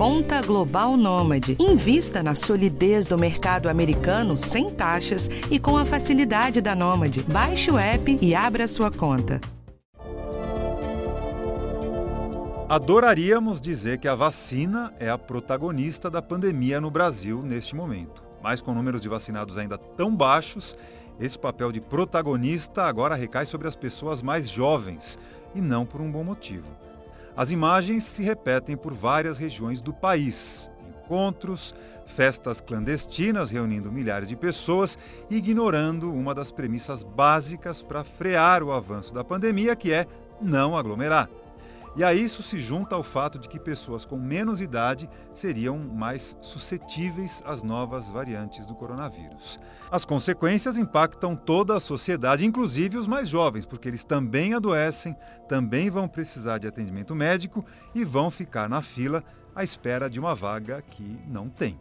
Conta Global Nômade. Invista na solidez do mercado americano sem taxas e com a facilidade da Nômade. Baixe o app e abra sua conta. Adoraríamos dizer que a vacina é a protagonista da pandemia no Brasil neste momento. Mas com números de vacinados ainda tão baixos, esse papel de protagonista agora recai sobre as pessoas mais jovens, e não por um bom motivo. As imagens se repetem por várias regiões do país. Encontros, festas clandestinas reunindo milhares de pessoas, ignorando uma das premissas básicas para frear o avanço da pandemia, que é não aglomerar. E a isso se junta o fato de que pessoas com menos idade seriam mais suscetíveis às novas variantes do coronavírus. As consequências impactam toda a sociedade, inclusive os mais jovens, porque eles também adoecem, também vão precisar de atendimento médico e vão ficar na fila à espera de uma vaga que não tem.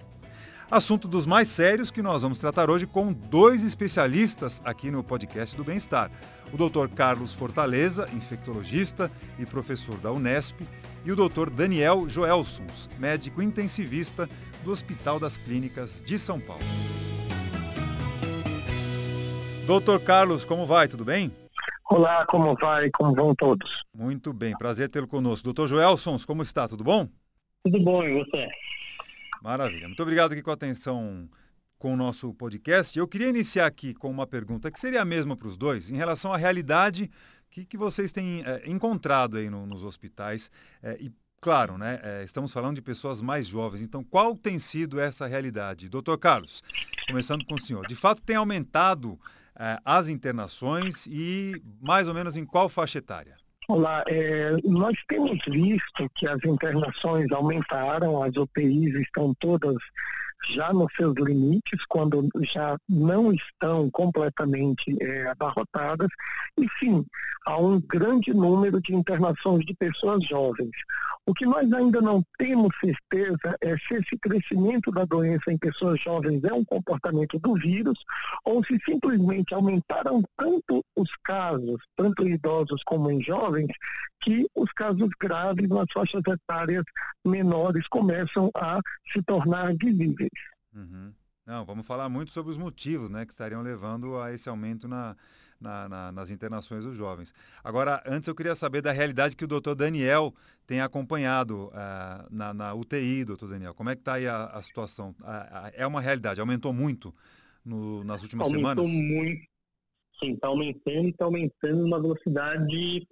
Assunto dos mais sérios que nós vamos tratar hoje com dois especialistas aqui no podcast do Bem-Estar. O Dr. Carlos Fortaleza, infectologista e professor da Unesp, e o Dr. Daniel Joelsons, médico intensivista do Hospital das Clínicas de São Paulo. Doutor Carlos, como vai? Tudo bem? Olá, como vai? Como vão todos? Muito bem, prazer tê-lo conosco. Doutor Joelsons, como está? Tudo bom? Tudo bom, e você? Maravilha. Muito obrigado aqui com a atenção com o nosso podcast. Eu queria iniciar aqui com uma pergunta que seria a mesma para os dois, em relação à realidade que, que vocês têm é, encontrado aí no, nos hospitais. É, e, claro, né, é, estamos falando de pessoas mais jovens. Então, qual tem sido essa realidade? Doutor Carlos, começando com o senhor. De fato, tem aumentado as internações e mais ou menos em qual faixa etária? Olá, é, nós temos visto que as internações aumentaram, as UTIs estão todas já nos seus limites, quando já não estão completamente é, abarrotadas, e sim, há um grande número de internações de pessoas jovens. O que nós ainda não temos certeza é se esse crescimento da doença em pessoas jovens é um comportamento do vírus ou se simplesmente aumentaram tanto os casos, tanto em idosos como em jovens, que os casos graves nas faixas etárias menores começam a se tornar visíveis. Uhum. Não, vamos falar muito sobre os motivos né, que estariam levando a esse aumento na, na, na, nas internações dos jovens. Agora, antes eu queria saber da realidade que o doutor Daniel tem acompanhado uh, na, na, UTI, doutor Daniel. Como é que está aí a, a situação? Uh, é uma realidade, aumentou muito no, nas últimas aumentou semanas? Aumentou muito, sim, está aumentando e está aumentando numa velocidade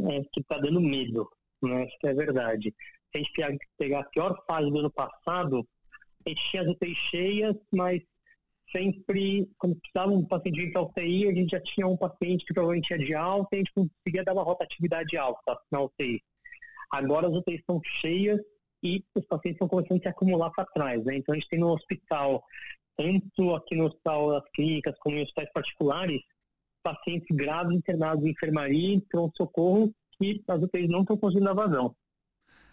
é, que está dando medo, né? Acho que é verdade. Se a gente pegar a pior fase do ano passado, a tinha as UTIs cheias, mas sempre, quando precisava um paciente para UTI, a gente já tinha um paciente que provavelmente ia de alta e a gente conseguia dar uma rotatividade alta na UTI. Agora as UTIs estão cheias e os pacientes estão começando a se acumular para trás. Né? Então a gente tem no hospital, tanto aqui no hospital das clínicas como em hospitais particulares, pacientes graves internados em enfermaria e pronto-socorro que as UTIs não estão conseguindo dar vazão.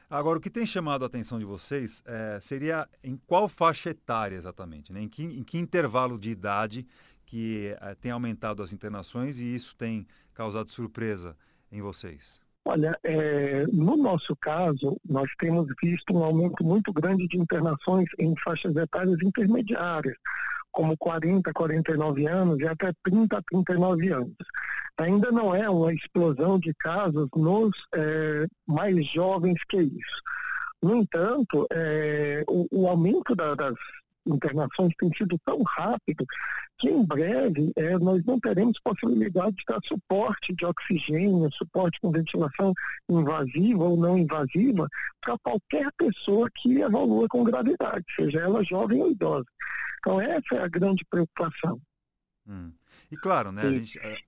Agora, o que tem chamado a atenção de vocês é, seria em qual faixa etária exatamente, né? em, que, em que intervalo de idade que é, tem aumentado as internações e isso tem causado surpresa em vocês? Olha, é, no nosso caso, nós temos visto um aumento muito grande de internações em faixas etárias intermediárias, como 40, 49 anos e até 30, 39 anos. Ainda não é uma explosão de casos nos é, mais jovens que isso. No entanto, é, o, o, aumento da, das internações tem sido tão rápido que em breve é, nós não teremos possibilidade de dar suporte de oxigênio, suporte com ventilação invasiva ou não invasiva para qualquer pessoa que evolua com gravidade, seja ela jovem ou idosa. Então essa é a grande preocupação. Hum. E claro, né,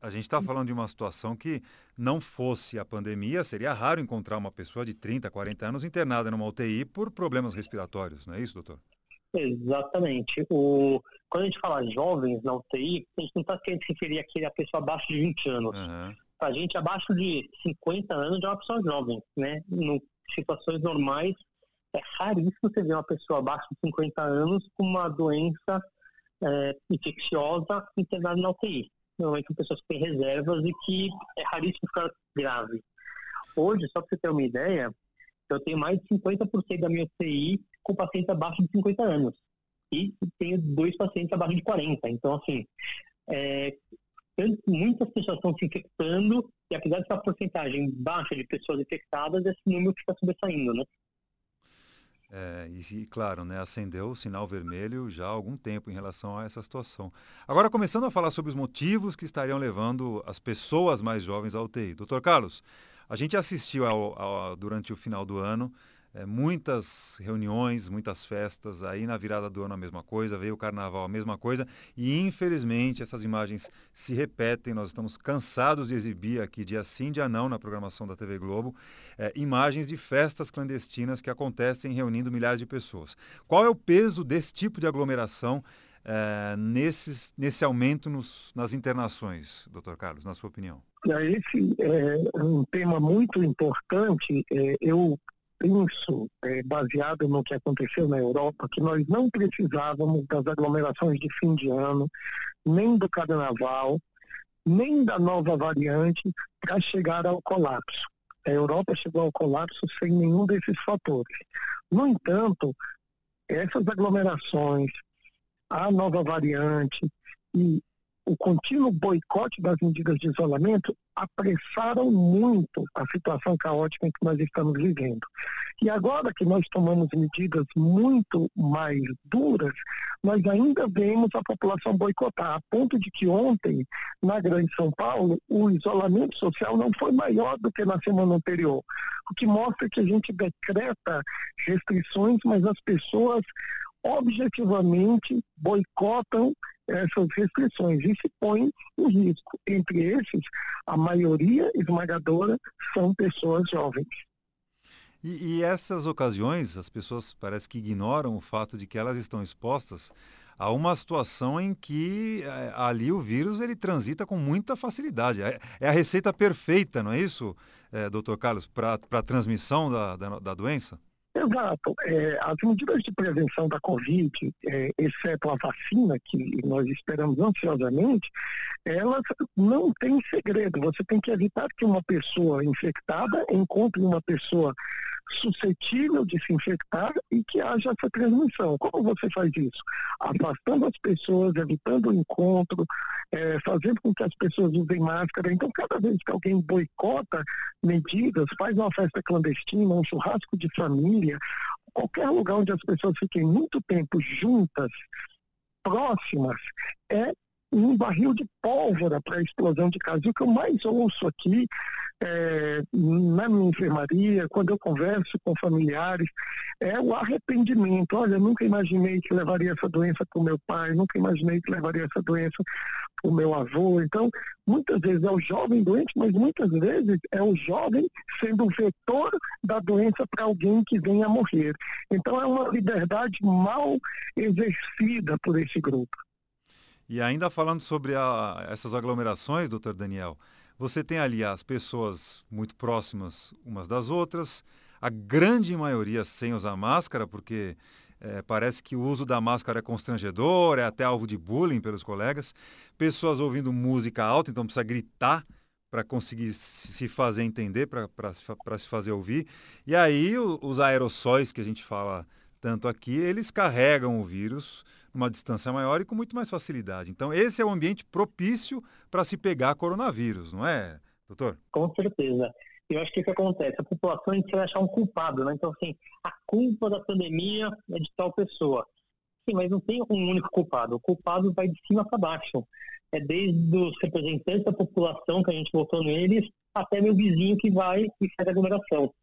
a gente está falando de uma situação que não fosse a pandemia, seria raro encontrar uma pessoa de 30, 40 anos internada numa UTI por problemas respiratórios, não é isso, doutor? Exatamente. O, quando a gente fala jovens na UTI, a gente não está querendo se referir a pessoa abaixo de 20 anos. Uhum. Para a gente, abaixo de 50 anos já é uma pessoa jovem, né? Em situações normais, é raríssimo você ver uma pessoa abaixo de 50 anos com uma doença é, infecciosa internada na UTI. Normalmente são pessoas que têm reservas e que é raríssimo ficar grave. Hoje, só para você ter uma ideia, Eu tenho mais de 50% da minha UTI com pacientes abaixo de 50 anos. E tenho dois pacientes abaixo de 40. Então, assim, é, muitas pessoas estão se infectando e apesar dessa porcentagem baixa de pessoas infectadas, esse número fica sobressaindo, né? É, e, claro, né, acendeu o sinal vermelho já há algum tempo em relação a essa situação. Agora, começando a falar sobre os motivos que estariam levando as pessoas mais jovens à UTI. Doutor Carlos, a gente assistiu ao, ao, durante o final do ano é, muitas reuniões, muitas festas, aí na virada do ano a mesma coisa, veio o carnaval a mesma coisa, e infelizmente essas imagens se repetem, nós estamos cansados de exibir aqui dia sim, dia não, na programação da TV Globo, é, imagens de festas clandestinas que acontecem reunindo milhares de pessoas. Qual é o peso desse tipo de aglomeração é, nesses, nesse aumento nos, nas internações, doutor Carlos, na sua opinião? Esse é um tema muito importante. É, eu penso, é, baseado no que aconteceu na Europa, que nós não precisávamos das aglomerações de fim de ano, nem do carnaval, nem da nova variante para chegar ao colapso. A Europa chegou ao colapso sem nenhum desses fatores. No entanto, essas aglomerações, a nova variante e o contínuo boicote das medidas de isolamento apressaram muito a situação caótica em que nós estamos vivendo. E agora que nós tomamos medidas muito mais duras, nós ainda vemos a população boicotar, a ponto de que ontem, na Grande São Paulo, o isolamento social não foi maior do que na semana anterior, o que mostra que a gente decreta restrições, mas as pessoas objetivamente boicotam essas restrições e se põem em risco. Entre esses, a maioria esmagadora são pessoas jovens. E, e, essas ocasiões, as pessoas parece que ignoram o fato de que elas estão expostas a uma situação em que é, ali o vírus ele transita com muita facilidade. É, é a receita perfeita, não é isso, é, doutor Carlos, para a transmissão da, da, da doença? Exato. É, as medidas de prevenção da Covid, é, exceto a vacina, que nós esperamos ansiosamente, elas não têm segredo. Você tem que evitar que uma pessoa infectada encontre uma pessoa suscetível de se infectar e que haja essa transmissão. Como você faz isso? Afastando as pessoas, evitando o encontro, é, fazendo com que as pessoas usem máscara. Então, cada vez que alguém boicota medidas, faz uma festa clandestina, um churrasco de família, qualquer lugar onde as pessoas fiquem muito tempo juntas, próximas, é um barril de pólvora para a explosão de casos. O que eu mais ouço aqui é, na minha enfermaria, quando eu converso com familiares, é o arrependimento. Olha, nunca imaginei que levaria essa doença para o meu pai, nunca imaginei que levaria essa doença para o meu avô. Então, muitas vezes é o jovem doente, mas muitas vezes é o jovem sendo o vetor da doença para alguém que venha a morrer. Então, é uma liberdade mal exercida por esse grupo. E ainda falando sobre a, essas aglomerações, doutor Daniel, você tem ali as pessoas muito próximas umas das outras, a grande maioria sem usar máscara, porque é, parece que o uso da máscara é constrangedor, é até alvo de bullying pelos colegas. Pessoas ouvindo música alta, então precisa gritar para conseguir se fazer entender, para se fazer ouvir. E aí os aerossóis que a gente fala tanto aqui, eles carregam o vírus numa distância maior e com muito mais facilidade. Então, esse é o ambiente propício para se pegar coronavírus, não é, doutor? Com certeza. Eu acho que o que acontece? A população a gente vai achar um culpado, né? Então, assim, a culpa da pandemia é de tal pessoa. Sim, mas não tem um único culpado. O culpado vai de cima para baixo. É desde os representantes da população que a gente votou neles até meu vizinho que vai e faz aglomeração.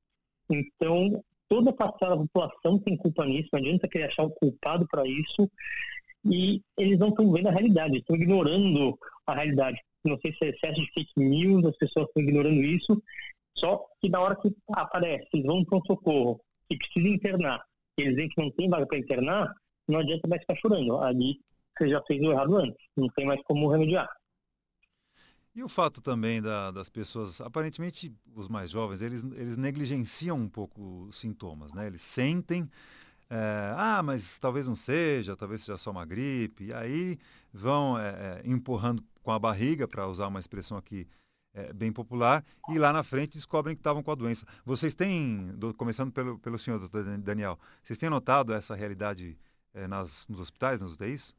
Então, toda a parcela da população tem culpa nisso, não adianta querer achar um culpado para isso, e eles não estão vendo a realidade, estão ignorando a realidade. Não sei se é excesso de fake news, as pessoas estão ignorando isso, só que na hora que aparece, eles vão para um socorro, que precisa internar, eles veem que não tem vaga para internar, não adianta mais ficar chorando. Ali você já fez o errado antes, não tem mais como remediar. E o fato também da, das pessoas, aparentemente os mais jovens, eles, eles negligenciam um pouco os sintomas, né? Eles sentem, é, ah, mas talvez não seja, talvez seja só uma gripe, e aí vão é, empurrando com a barriga, para usar uma expressão aqui é, bem popular e lá na frente descobrem que estavam com a doença. Vocês têm, do, começando pelo, pelo senhor, doutor Daniel, vocês têm notado essa realidade é, nas, nos hospitais, nas UTIs?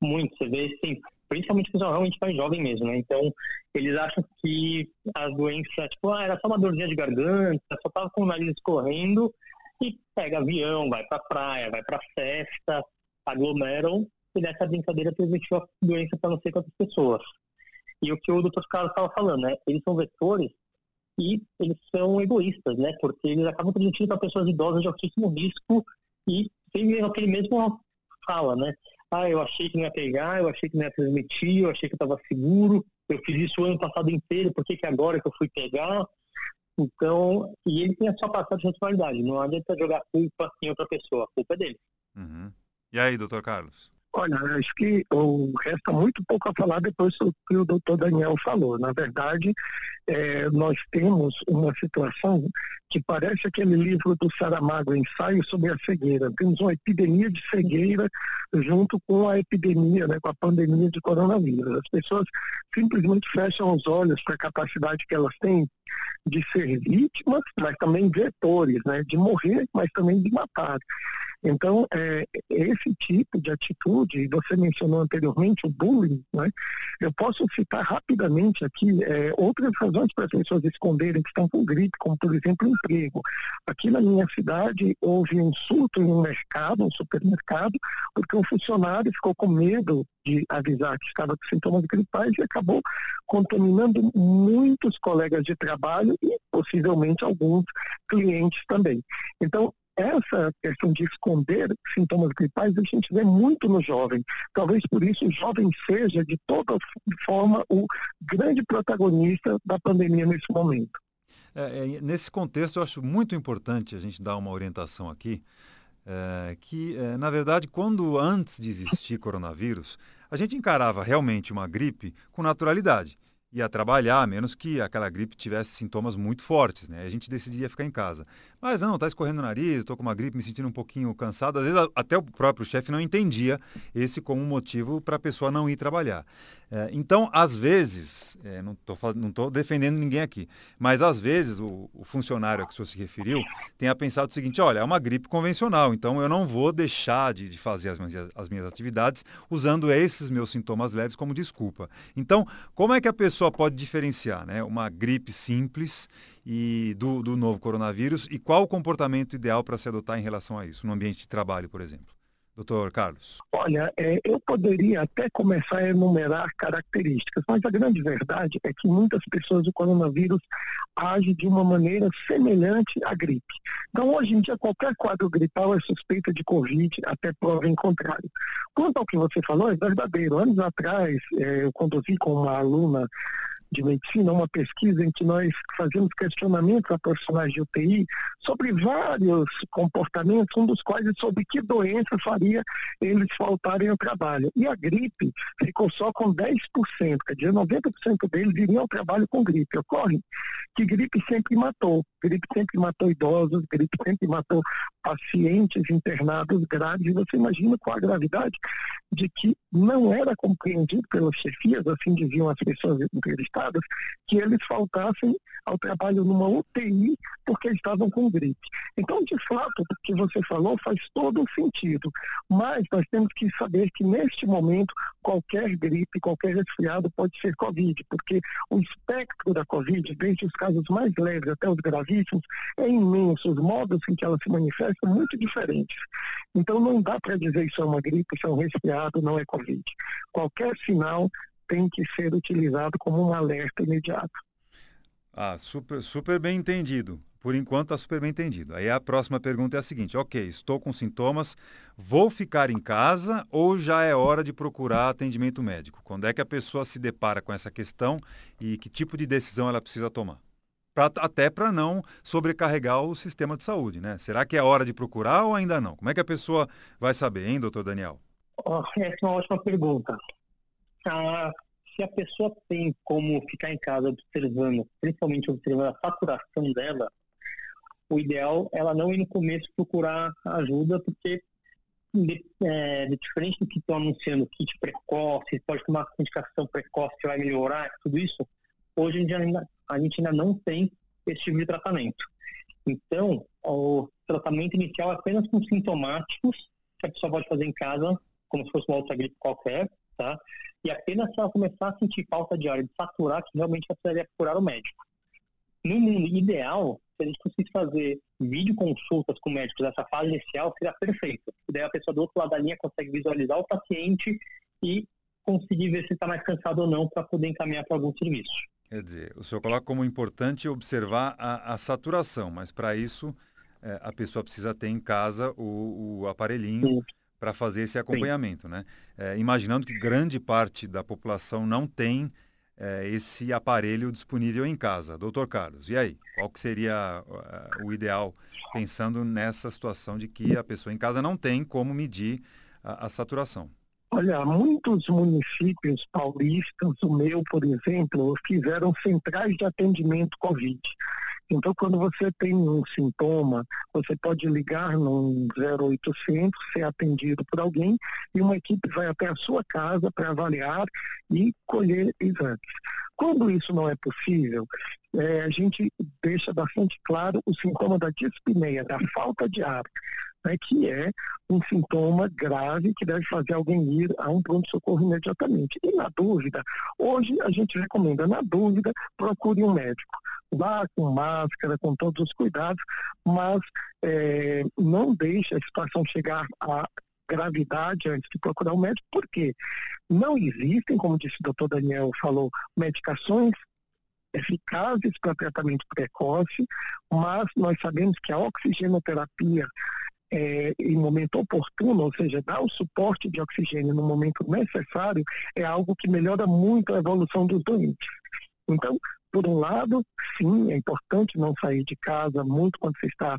Muito, você vê, sim, principalmente pessoal realmente mais jovem mesmo, né? Então, eles acham que as doenças, tipo, ah, era só uma dorzinha de garganta, só tava com o nariz escorrendo e pega avião, vai pra praia, vai pra festa, aglomeram e nessa brincadeira transmitiu a doença para não sei quantas pessoas. E o que o doutor Carlos estava falando, né? Eles são vetores e eles são egoístas, né? Porque eles acabam transmitindo para pessoas idosas de altíssimo risco e tem aquele mesmo fala, né? Ah, eu achei que não ia pegar, eu achei que não ia transmitir, eu achei que estava seguro, eu fiz isso o ano passado inteiro, por que, que agora que eu fui pegar? Então, e ele tem a sua passada de responsabilidade, não adianta jogar culpa em outra pessoa, a culpa é dele. Uhum. E aí, doutor Carlos? Olha, acho que o resta muito pouco a falar depois do que o doutor Daniel falou. Na verdade, é, nós temos uma situação que parece aquele livro do Saramago, Ensaio sobre a Cegueira. Temos uma epidemia de cegueira junto com a epidemia, né, com a pandemia de coronavírus. As pessoas simplesmente fecham os olhos para a capacidade que elas têm de ser vítimas, mas também vetores, né, de morrer, mas também de matar. Então, é, esse tipo de atitude, você mencionou anteriormente o bullying, né? eu posso citar rapidamente aqui é, outras razões para as pessoas esconderem que estão com gripe, como por exemplo emprego. Aqui na minha cidade houve um surto em um mercado, um supermercado, porque um funcionário ficou com medo de avisar que estava com sintomas gripais e acabou contaminando muitos colegas de trabalho e possivelmente alguns clientes também. Então, essa questão de esconder sintomas gripais a gente vê muito no jovem. Talvez por isso o jovem seja, de toda forma, o grande protagonista da pandemia nesse momento. É, é, nesse contexto, eu acho muito importante a gente dar uma orientação aqui, é, que, é, na verdade, quando antes de existir coronavírus, a gente encarava realmente uma gripe com naturalidade ia trabalhar, a menos que aquela gripe tivesse sintomas muito fortes, né? A gente decidia ficar em casa. Mas não, tá escorrendo o nariz, estou com uma gripe, me sentindo um pouquinho cansado. Às vezes até o próprio chefe não entendia esse como motivo para a pessoa não ir trabalhar. É, então, às vezes, é, não estou defendendo ninguém aqui, mas às vezes o, o, funcionário a que o senhor se referiu tenha pensado o seguinte, olha, é uma gripe convencional, então eu não vou deixar de, de fazer as minhas, as minhas atividades usando esses meus sintomas leves como desculpa. Então, como é que a pessoa pode diferenciar né, uma gripe simples e do, do novo coronavírus e qual o comportamento ideal para se adotar em relação a isso, no ambiente de trabalho, por exemplo? Doutor Carlos. Olha, é, eu poderia até começar a enumerar características, mas a grande verdade é que muitas pessoas o coronavírus age de uma maneira semelhante à gripe. Então, hoje em dia, qualquer quadro gripal é suspeita de Covid, até prova em contrário. Quanto ao que você falou, é verdadeiro. Anos atrás, é, eu conduzi com uma aluna de medicina, uma pesquisa em que nós fazemos questionamentos a profissionais de UTI sobre vários comportamentos, um dos quais é sobre que doença faria eles faltarem ao trabalho. E a gripe ficou só com 10%, quer dizer, 90% deles iriam ao trabalho com gripe. Ocorre que gripe sempre matou, gripe sempre matou idosos, gripe sempre matou pacientes internados graves. Você imagina qual a gravidade de que não era compreendido pelas chefias, assim diziam as pessoas entrevistadas, que eles faltassem ao trabalho numa UTI porque estavam com gripe. Então, de fato, o que você falou faz todo o sentido, mas nós temos que saber que neste momento qualquer gripe, qualquer resfriado pode ser Covid, porque o espectro da Covid, desde os casos mais leves até os gravíssimos, é imenso, os modos em que ela se manifesta são muito diferentes. Então não dá para dizer isso é uma gripe, isso é um resfriado, não é Covid. Qualquer sinal tem que ser utilizado como um alerta imediato. Ah, super, super bem entendido. Por enquanto está super bem entendido. Aí a próxima pergunta é a seguinte: ok, estou com sintomas, vou ficar em casa ou já é hora de procurar atendimento médico? Quando é que a pessoa se depara com essa questão e que tipo de decisão ela precisa tomar? Pra, até para não sobrecarregar o sistema de saúde, né? Será que é hora de procurar ou ainda não? Como é que a pessoa vai saber, hein, doutor Daniel? Oh, essa é uma ótima pergunta a, se a pessoa tem como ficar em casa observando, principalmente observando a saturação dela, o ideal é ela não ir no começo procurar ajuda, porque de, é, de diferente do que estão anunciando, kit precoce, pode tomar indicação precoce vai melhorar, tudo isso, Hoje a gente ainda, a gente ainda não tem esse tipo de tratamento. Então, o tratamento inicial é apenas com sintomáticos, que a pessoa pode fazer em casa, como se fosse uma outra gripe qualquer, tá? E apenas se ela começar a sentir falta de ar e saturar, que realmente ela precisaria procurar o médico. No mundo ideal, se a gente conseguisse fazer videoconsultas com médicos nessa fase inicial, seria perfeito. E daí a pessoa do outro lado da linha consegue visualizar o paciente e conseguir ver se está mais cansado ou não para poder encaminhar para algum serviço. Quer dizer, o senhor coloca como importante observar a, a saturação, mas para isso é, a pessoa precisa ter em casa o, o aparelhinho para fazer esse acompanhamento, Sim. né? É, imaginando que grande parte da população não tem é, esse aparelho disponível em casa. Doutor Carlos, e aí? Qual que seria uh, o ideal, pensando nessa situação de que a pessoa em casa não tem como medir a, a saturação? Olha, muitos municípios paulistas, o meu, por exemplo, fizeram centrais de atendimento Covid. Então, quando você tem um sintoma, você pode ligar no 0800, ser atendido por alguém e uma equipe vai até a sua casa para avaliar e colher exames. Quando isso não é possível, é, a gente deixa bastante claro o sintoma da dispneia, da falta de ar né, que é um sintoma grave que deve fazer alguém ir a um pronto-socorro imediatamente. E na dúvida, hoje a gente recomenda, na dúvida, procure um médico. Vá com máscara, com todos os cuidados, mas é, não deixe a situação chegar a gravidade antes de procurar um médico, porque não existem, como disse o doutor Daniel falou, medicações eficazes para tratamento precoce, mas nós sabemos que a oxigenoterapia é, em momento oportuno, ou seja, dar o suporte de oxigênio no momento necessário, é algo que melhora muito a evolução dos doentes. Então, por um lado, sim, é importante não sair de casa muito quando você está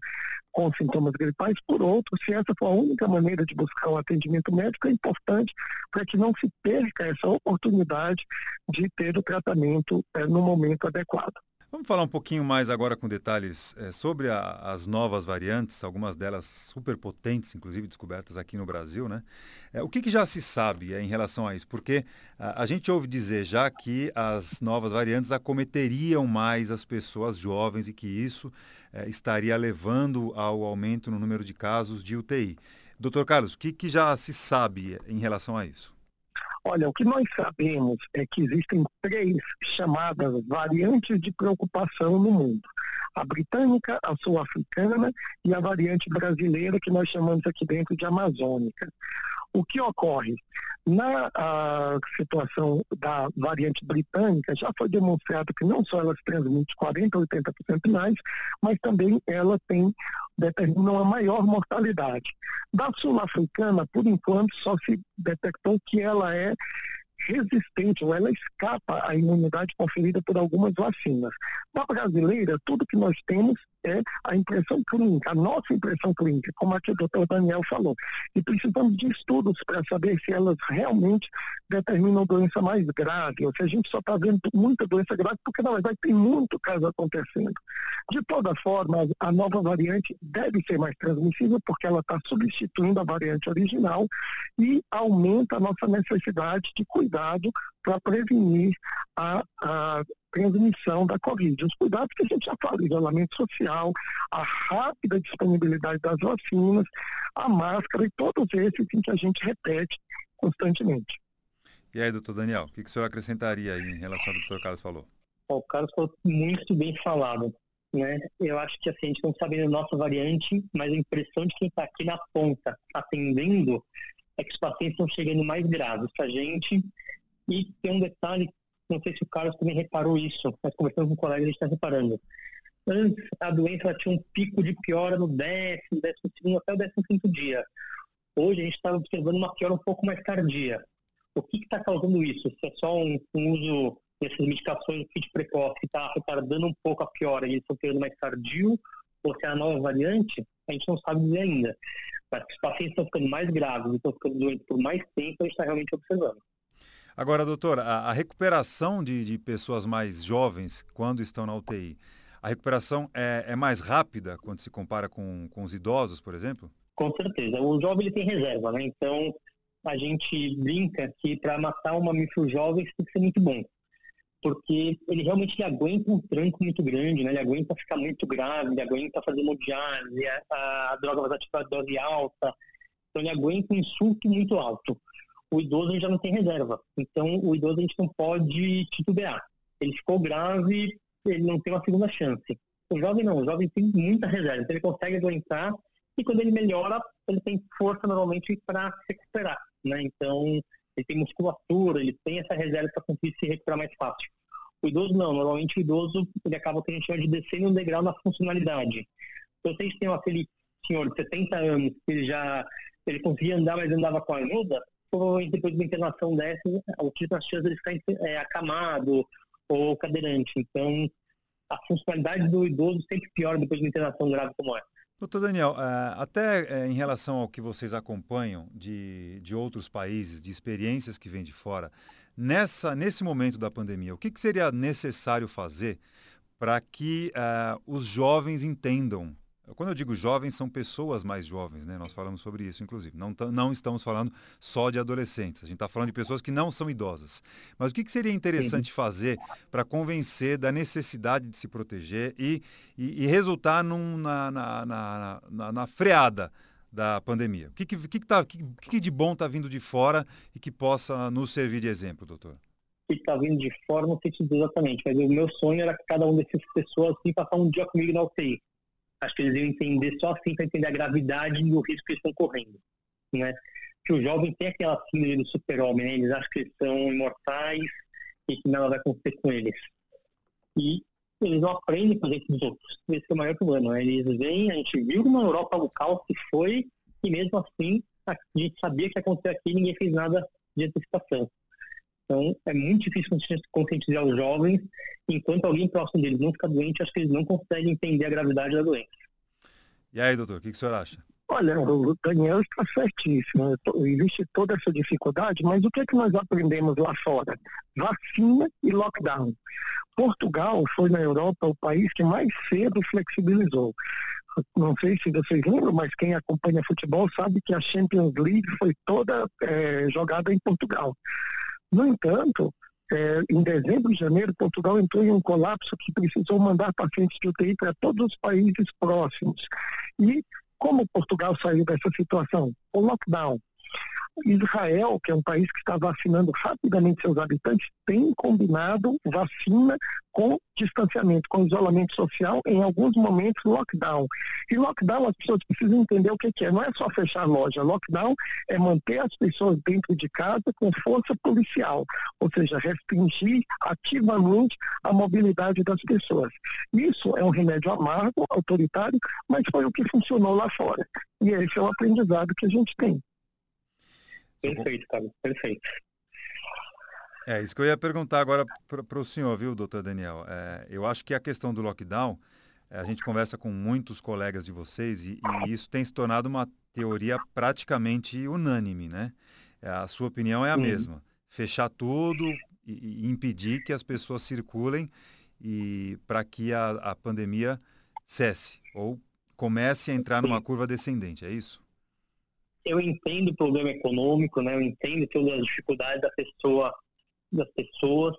com sintomas gripais. Por outro, se essa for a única maneira de buscar um atendimento médico, é importante para que não se perca essa oportunidade de ter o tratamento é, no momento adequado. Vamos falar um pouquinho mais agora com detalhes é, sobre a, as novas variantes, algumas delas super potentes, inclusive descobertas aqui no Brasil, né? É, o que, que, já se sabe é, em relação a isso? Porque a, a, gente ouve dizer já que as novas variantes acometeriam mais as pessoas jovens e que isso estaria levando ao aumento no número de casos de UTI. Doutor Carlos, o que, que já se sabe em relação a isso? Olha, o que nós sabemos é que existem três chamadas variantes de preocupação no mundo. A britânica, a sul-africana e a variante brasileira, que nós chamamos aqui dentro de amazônica. O que ocorre? Na situação da variante britânica, já foi demonstrado que não só ela transmite 40% ou 80% mais, mas também ela tem, determina uma maior mortalidade. Da sul-africana, por enquanto, só se detectou que ela é resistente, ou ela escapa à imunidade conferida por algumas vacinas. Na brasileira, tudo que nós temos é a impressão clínica, a nossa impressão clínica, como aqui o doutor Daniel falou. E precisamos de estudos para saber se elas realmente determinam doença mais grave, ou se a gente só está vendo muita doença grave, porque na verdade tem muito caso acontecendo. De toda forma, a nova variante deve ser mais transmissível, porque ela está substituindo a variante original e aumenta a nossa necessidade de cuidado para prevenir a, a transmissão da Covid. Os cuidados que a gente já fala, isolamento social, a rápida disponibilidade das vacinas, a máscara e todos esses que a gente repete constantemente. E aí, doutor Daniel, o que, que o senhor acrescentaria aí em relação ao que o doutor Carlos falou? O Carlos falou muito bem falado. Né? Eu acho que assim, a gente não sabe a nossa variante, mas a impressão de quem está aqui na ponta atendendo é que os pacientes estão chegando mais graves para a gente. E tem um detalhe não sei se o Carlos também reparou isso, mas conversando com um colega a gente está reparando. Antes, a doença tinha um pico de piora no décimo, décimo segundo até o décimo quinto dia. Hoje a gente está observando uma piora um pouco mais tardia. O que está causando isso? Se é só um, um uso dessas medicações kit precoce que está retardando um pouco a piora e eles estão ficando mais tardio, ou se é a nova variante, a gente não sabe dizer ainda. Mas os pacientes estão ficando mais graves estão ficando doentes por mais tempo, a gente está realmente observando. Agora, doutor, a, a recuperação de, de, pessoas mais jovens quando estão na UTI, a recuperação é, é mais rápida quando se compara com, com os idosos, por exemplo? Com certeza. O jovem ele tem reserva, né? Então, a gente brinca que para matar um mamífero jovem tem que ser muito bom. porque ele realmente aguenta um tranco muito grande, né? Ele aguenta ficar muito grave, ele aguenta fazer hemodiálise, a, a droga vai ativar a dose alta, então ele aguenta um insulto muito alto. O idoso já não tem reserva, então o idoso a gente não pode titubear. Ele ficou grave, ele não tem uma segunda chance. O jovem não, o jovem tem muita reserva, então ele consegue aguentar e quando ele melhora, ele tem força normalmente para se recuperar, né? Então ele tem musculatura, ele tem essa reserva para conseguir se recuperar mais fácil. O idoso não, normalmente o idoso ele acaba que a chama de descer um degrau na funcionalidade. Então, se a gente tem aquele senhor de 70 anos que ele já ele conseguia andar, mas andava com ajuda, provavelmente depois de uma internação dessa, o tipo a chance de ficar é, acamado ou cadeirante. Então, a funcionalidade do idoso sempre piora depois de uma internação grave como essa. Doutor Daniel, é, até é, em relação ao que vocês acompanham de, de outros países, de experiências que vêm de fora, nessa, nesse momento da pandemia, o que, que seria necessário fazer para que uh, os jovens entendam quando eu digo jovens, são pessoas mais jovens, né? Nós falamos sobre isso, inclusive. Não, não estamos falando só de adolescentes. A gente está falando de pessoas que não são idosas. Mas o que, que seria interessante fazer para convencer da necessidade de se proteger e, e, e resultar num, na, na, na, na, na freada da pandemia? O que, que, que, tá, que, que de bom está vindo de fora e que possa nos servir de exemplo, doutor? que está vindo de fora, não sei te dizer exatamente, mas o meu sonho era que cada uma dessas pessoas assim, passar um dia comigo na UTI acho que eles iam entender só assim para entender a gravidade e o risco que eles estão correndo, né? Que o jovem tem aquela síndrome do super-homem, né? Eles acham que eles são imortais e que nada vai acontecer com eles. E eles não aprendem com os dos outros. Esse é o maior problema. Né? Eles vêm, a gente viu na Europa caos que foi, e mesmo assim a gente sabia que ia acontecer aqui e ninguém fez nada de antecipação. Então, é muito difícil conscientizar os jovens. Enquanto alguém próximo deles não fica doente, acho que eles não conseguem entender a gravidade da doença. E aí, doutor, o que, que o senhor acha? Olha, o Daniel está certíssimo. Existe toda essa dificuldade, mas o que, é que nós aprendemos lá fora? Vacina e lockdown. Portugal foi na Europa o país que mais cedo flexibilizou. Não sei se vocês lembram, mas quem acompanha futebol sabe que a Champions League foi toda é, jogada em Portugal. No entanto, é, em dezembro e janeiro, Portugal entrou em um colapso que precisou mandar pacientes de UTI para todos os países próximos. E como Portugal saiu dessa situação? O lockdown. Israel, que é um país que está vacinando rapidamente seus habitantes, tem combinado vacina com distanciamento, com isolamento social, em alguns momentos lockdown. E lockdown as pessoas precisam entender o que, é. Não é só fechar a loja. Lockdown é manter as pessoas dentro de casa com força policial, ou seja, restringir ativamente a mobilidade das pessoas. Isso é um remédio amargo, autoritário, mas foi o que funcionou lá fora. E esse é o aprendizado que a gente tem. Perfeito, Carlos, perfeito. É, isso que eu ia perguntar agora para o senhor, viu, doutor Daniel? É, eu acho que a questão do lockdown, é, a gente conversa com muitos colegas de vocês e, e, isso tem se tornado uma teoria praticamente unânime, né? É, a sua opinião é a mesma. Fechar tudo e, e, impedir que as pessoas circulem e para que a, a pandemia cesse ou comece a entrar numa curva descendente, é isso? Eu entendo o problema econômico, né? Eu entendo todas as dificuldades da pessoa, das pessoas,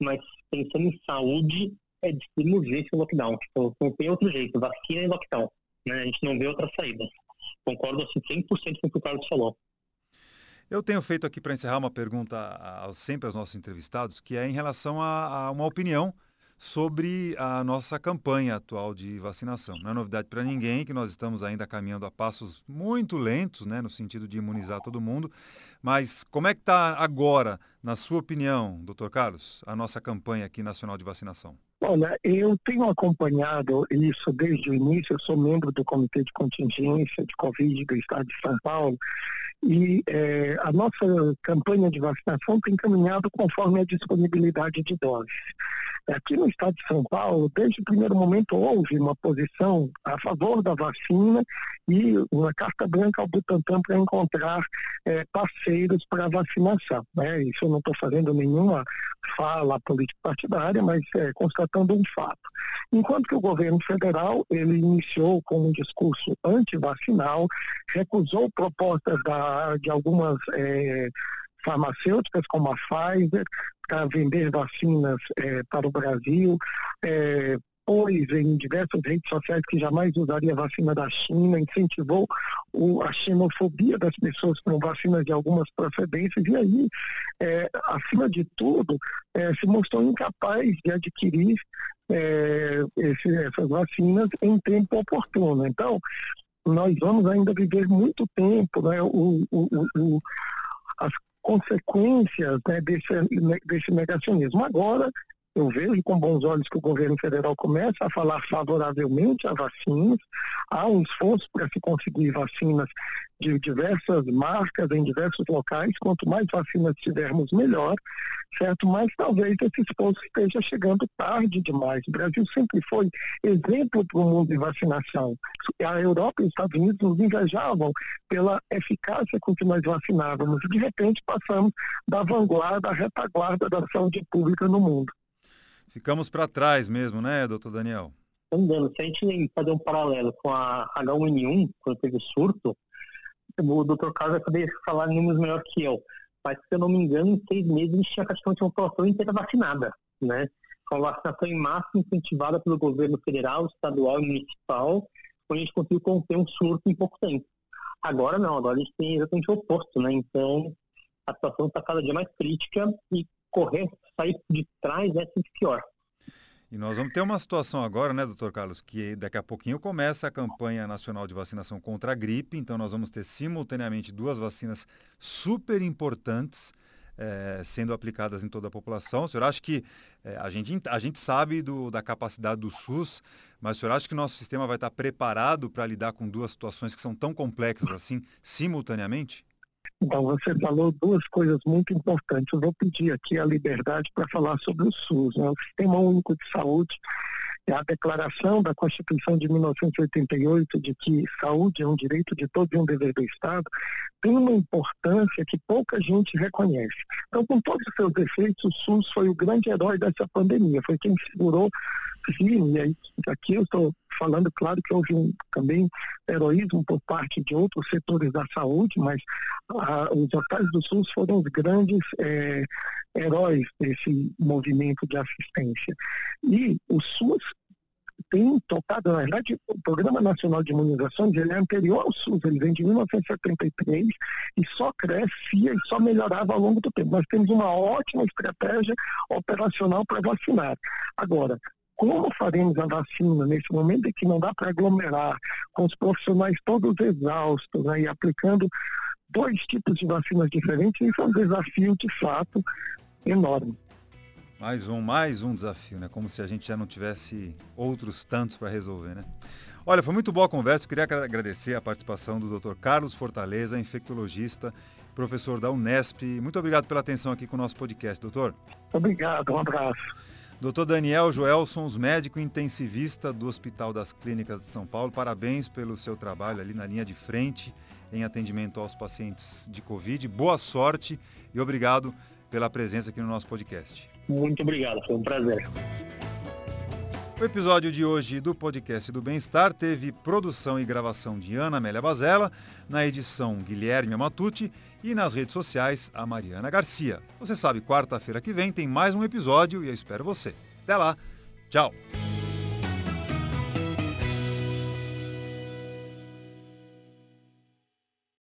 mas pensando em saúde, é de urgência o lockdown. Tipo, não tem outro jeito, vacina e lockdown. Né? A gente não vê outra saída. Concordo assim 100% com o que o Carlos falou. Eu tenho feito aqui para encerrar uma pergunta sempre aos nossos entrevistados, que é em relação a, a uma opinião sobre a nossa campanha atual de vacinação. Não é novidade para ninguém que nós estamos ainda caminhando a passos muito lentos, né, no sentido de imunizar todo mundo. Mas como é que está agora, na sua opinião, doutor Carlos, a nossa campanha aqui nacional de vacinação? Olha, eu tenho acompanhado isso desde o início, eu sou membro do Comitê de Contingência de Covid do Estado de São Paulo, e é, a nossa campanha de vacinação tem caminhado conforme a disponibilidade de doses. Aqui no estado de São Paulo, desde o primeiro momento, houve uma posição a favor da vacina e uma carta branca ao Butantan para encontrar é, parceiros para a vacinação. Né? Isso eu não estou fazendo nenhuma fala político-partidária, mas é, constatando um fato. Enquanto que o governo federal, ele iniciou com um discurso anti-vacinal, recusou propostas da, de algumas é, farmacêuticas como a Pfizer para vender vacinas é, para o Brasil. É, pôs em diversas redes sociais que jamais usaria vacina da China, incentivou o, a xenofobia das pessoas com vacinas de algumas procedências, e aí, é, acima de tudo, é, se mostrou incapaz de adquirir é, esse, essas vacinas em tempo oportuno. Então, nós vamos ainda viver muito tempo né, o, o, o as consequências né, desse, desse negacionismo. Agora, eu vejo com bons olhos que o governo federal começa a falar favoravelmente a vacinas. Há um esforço para se conseguir vacinas de diversas marcas em diversos locais. Quanto mais vacinas tivermos, melhor, certo? Mas talvez esse esforço esteja chegando tarde demais. O Brasil sempre foi exemplo para o mundo de vacinação. A Europa e os Estados Unidos nos invejavam pela eficácia com que nós vacinávamos. E, de repente, passamos da vanguarda à retaguarda da saúde pública no mundo. Ficamos para trás mesmo, né, doutor Daniel? Andando, se a gente fazer um paralelo com a H1N1, quando teve o surto, o doutor Carlos vai poder falar números melhor que eu. Mas, se eu não me engano, em seis meses a gente tinha praticamente uma população inteira vacinada, né? Com a vacinação em massa incentivada pelo governo federal, estadual e municipal, onde a gente conseguiu conter um surto em pouco tempo. Agora não, agora a gente tem exatamente o oposto, né? Então, a situação está cada dia mais crítica e correr, sair de trás é sempre pior. E nós vamos ter uma situação agora, né, doutor Carlos, que daqui a pouquinho começa a campanha nacional de vacinação contra a gripe, então nós vamos ter simultaneamente duas vacinas super importantes é, sendo aplicadas em toda a população. O senhor acha que é, a, gente, a gente sabe do, da capacidade do SUS, mas o senhor acha que nosso sistema vai estar preparado para lidar com duas situações que são tão complexas assim, simultaneamente? Então, você falou duas coisas muito importantes. Eu vou pedir aqui a liberdade para falar sobre o SUS, né? o Sistema Único de Saúde. É a declaração da Constituição de 1988 de que saúde é um direito de todos e um dever do Estado, tem uma importância que pouca gente reconhece. Então, com todos os seus defeitos, o SUS foi o grande herói dessa pandemia, foi quem segurou firme, e aí, aqui eu estou falando, claro que houve um, também heroísmo por parte de outros setores da saúde, mas ah, os hospitais do SUS foram os grandes é, heróis desse movimento de assistência. E o SUS tem tocado, na verdade, o Programa Nacional de Imunizações ele é anterior ao SUS, ele vem de 1973 e só crescia e só melhorava ao longo do tempo. Nós temos uma ótima estratégia operacional para vacinar. Agora, como faremos a vacina nesse momento em que não dá para aglomerar, com os profissionais todos exaustos, né, e aplicando dois tipos de vacinas diferentes, isso é um desafio de fato enorme. Mais um, mais um desafio, né? Como se a gente já não tivesse outros tantos para resolver, né? Olha, foi muito boa a conversa. Eu queria agradecer a participação do Dr. Carlos Fortaleza, infectologista, professor da Unesp. Muito obrigado pela atenção aqui com o nosso podcast, doutor. Obrigado, um abraço. Doutor Daniel Joelson, médico intensivista do Hospital das Clínicas de São Paulo, parabéns pelo seu trabalho ali na linha de frente em atendimento aos pacientes de Covid. Boa sorte e obrigado pela presença aqui no nosso podcast. Muito obrigado, foi um prazer. O episódio de hoje do podcast do Bem-Estar teve produção e gravação de Ana Amélia Bazella, na edição Guilherme Amatucci e nas redes sociais a Mariana Garcia. Você sabe, quarta-feira que vem tem mais um episódio e eu espero você. Até lá, tchau!